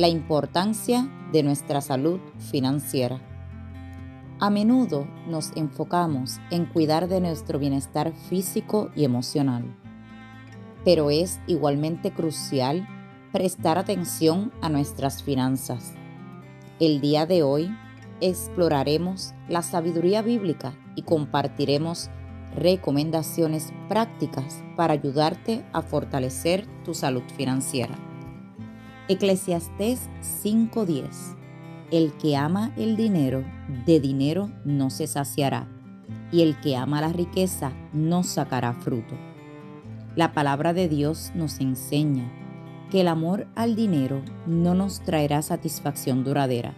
la importancia de nuestra salud financiera. A menudo nos enfocamos en cuidar de nuestro bienestar físico y emocional, pero es igualmente crucial prestar atención a nuestras finanzas. El día de hoy exploraremos la sabiduría bíblica y compartiremos recomendaciones prácticas para ayudarte a fortalecer tu salud financiera. Eclesiastés 5:10 El que ama el dinero, de dinero no se saciará, y el que ama la riqueza no sacará fruto. La palabra de Dios nos enseña que el amor al dinero no nos traerá satisfacción duradera.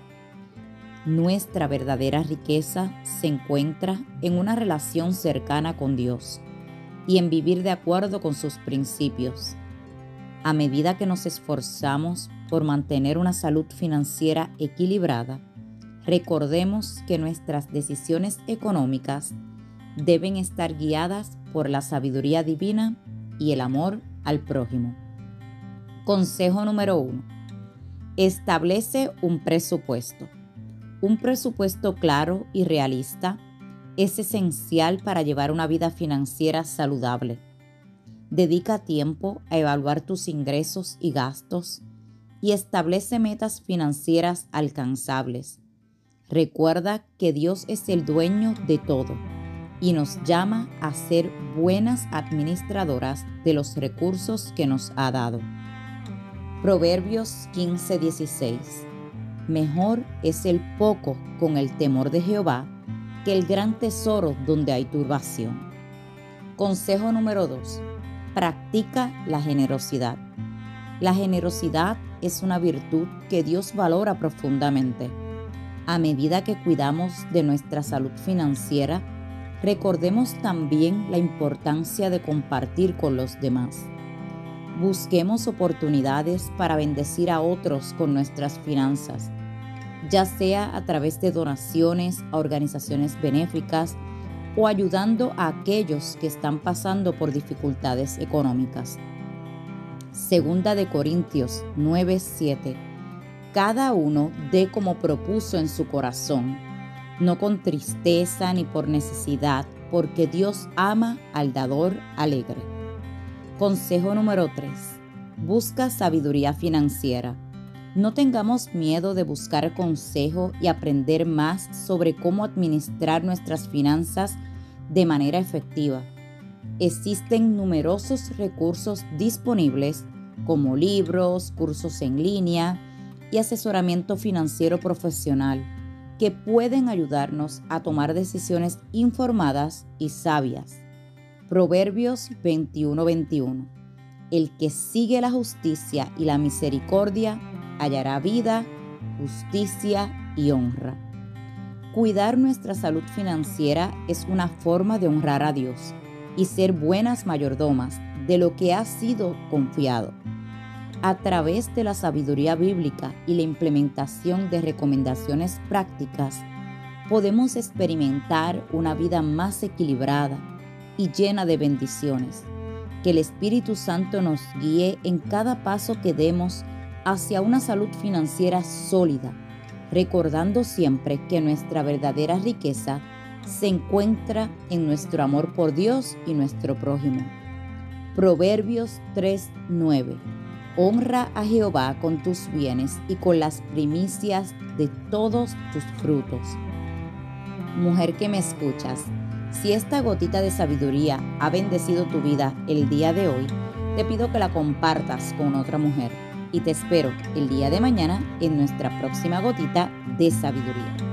Nuestra verdadera riqueza se encuentra en una relación cercana con Dios y en vivir de acuerdo con sus principios a medida que nos esforzamos por mantener una salud financiera equilibrada, recordemos que nuestras decisiones económicas deben estar guiadas por la sabiduría divina y el amor al prójimo. Consejo número 1. Establece un presupuesto. Un presupuesto claro y realista es esencial para llevar una vida financiera saludable Dedica tiempo a evaluar tus ingresos y gastos y establece metas financieras alcanzables. Recuerda que Dios es el dueño de todo y nos llama a ser buenas administradoras de los recursos que nos ha dado. Proverbios 15:16 Mejor es el poco con el temor de Jehová que el gran tesoro donde hay turbación. Consejo número 2 practica la generosidad. La generosidad es una virtud que Dios valora profundamente. A medida que cuidamos de nuestra salud financiera, recordemos también la importancia de compartir con los demás. Busquemos oportunidades para bendecir a otros con nuestras finanzas, ya sea a través de donaciones a organizaciones benéficas, o ayudando a aquellos que están pasando por dificultades económicas. Segunda de Corintios 9:7. Cada uno dé como propuso en su corazón, no con tristeza ni por necesidad, porque Dios ama al dador alegre. Consejo número 3. Busca sabiduría financiera. No tengamos miedo de buscar consejo y aprender más sobre cómo administrar nuestras finanzas de manera efectiva. Existen numerosos recursos disponibles como libros, cursos en línea y asesoramiento financiero profesional que pueden ayudarnos a tomar decisiones informadas y sabias. Proverbios 21:21 El que sigue la justicia y la misericordia hallará vida, justicia y honra. Cuidar nuestra salud financiera es una forma de honrar a Dios y ser buenas mayordomas de lo que ha sido confiado. A través de la sabiduría bíblica y la implementación de recomendaciones prácticas, podemos experimentar una vida más equilibrada y llena de bendiciones. Que el Espíritu Santo nos guíe en cada paso que demos hacia una salud financiera sólida, recordando siempre que nuestra verdadera riqueza se encuentra en nuestro amor por Dios y nuestro prójimo. Proverbios 3:9 Honra a Jehová con tus bienes y con las primicias de todos tus frutos. Mujer que me escuchas, si esta gotita de sabiduría ha bendecido tu vida el día de hoy, te pido que la compartas con otra mujer y te espero el día de mañana en nuestra próxima gotita de sabiduría.